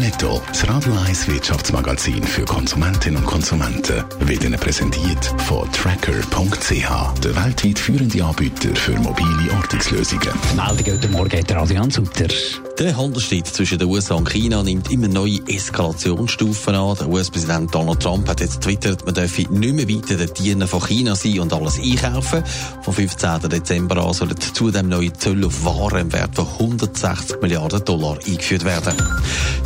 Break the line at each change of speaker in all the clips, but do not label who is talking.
Netto, das Radio 1 Wirtschaftsmagazin für Konsumentinnen und Konsumenten, wird Ihnen präsentiert von Tracker.ch, der weltweit führende Anbieter für mobile Ortungslösungen.
Meldung heute Morgen, der Adrian Sutter.
Der Handelsstreit zwischen den USA und China nimmt immer neue Eskalationsstufen an. Der US-Präsident Donald Trump hat jetzt twittert, man dürfe nicht mehr weiter der Diener von China sein und alles einkaufen. Vom 15. Dezember an sollen zudem neue Zölle auf Waren im Wert von 160 Milliarden Dollar eingeführt werden.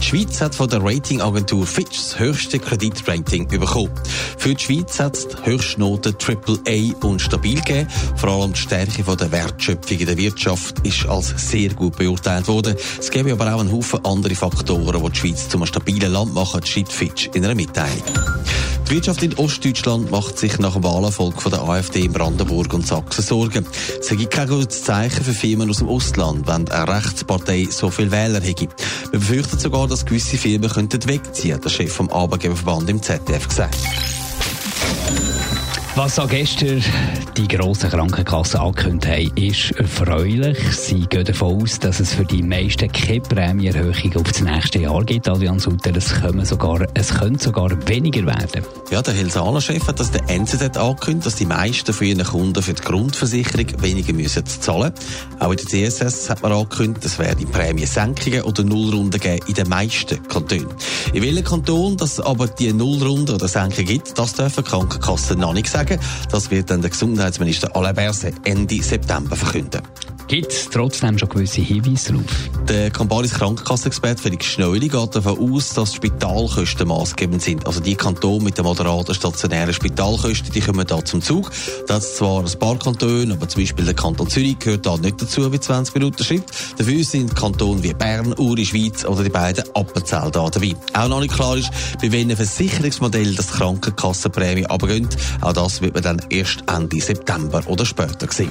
Die Schweiz hat von der Ratingagentur Fitch das höchste Kreditrating bekommen. Für die Schweiz hat es die Höchstnote AAA und stabil gegeben. Vor allem die Stärke der Wertschöpfung in der Wirtschaft ist als sehr gut beurteilt worden. Es gäbe aber auch einen Haufen andere Faktoren, die die Schweiz zu einem stabilen Land machen, schreibt Fitch in einer Mitteilung. Die Wirtschaft in Ostdeutschland macht sich nach dem Wahlerfolg von der AfD in Brandenburg und Sachsen Sorgen. Es gibt kein gutes Zeichen für Firmen aus dem Ausland, wenn eine Rechtspartei so viel Wähler hätte. Man befürchtet sogar, dass gewisse Firmen könnten wegziehen, hat der Chef vom Arbeitgeberverband im ZDF gesagt.
Was auch gestern die grossen Krankenkassen angekündigt haben, ist erfreulich. Sie gehen davon aus, dass es für die meisten keine Prämienerhöhung auf das nächste Jahr gibt. Adrian Sutter, es, es könnte sogar weniger werden.
Ja, der Helsana-Chef hat das der NZZ angekündigt, dass die meisten von ihren Kunden für die Grundversicherung weniger müssen zahlen Auch in der CSS hat man angekündigt, es werde Prämiesenkungen oder Nullrunden geben in den meisten Kantonen. In welchem Kanton das aber die Nullrunde oder Senkung gibt, das dürfen Krankenkassen noch nicht sagen sagen. Das wird dann der Gesundheitsminister Alain Berset Ende September verkünden.
Gibt es trotzdem schon gewisse Hinweise darauf?
Der Campanis Krankenkassenexperte Felix Schneuli geht davon aus, dass Spitalkosten maßgebend sind. Also die Kantone mit den moderaten stationären Spitalkosten, die kommen da zum Zug. Das ist zwar ein paar Kantone, aber zum Beispiel der Kanton Zürich gehört da nicht dazu, wie 20 Minuten Schritt. Dafür sind Kantone wie Bern, Uri, Schweiz oder die beiden Appenzell da dabei. Auch noch nicht klar ist, bei welchem Versicherungsmodell das Krankenkassenprämie abgehen. Auch das wird man dann erst Ende September oder später sehen.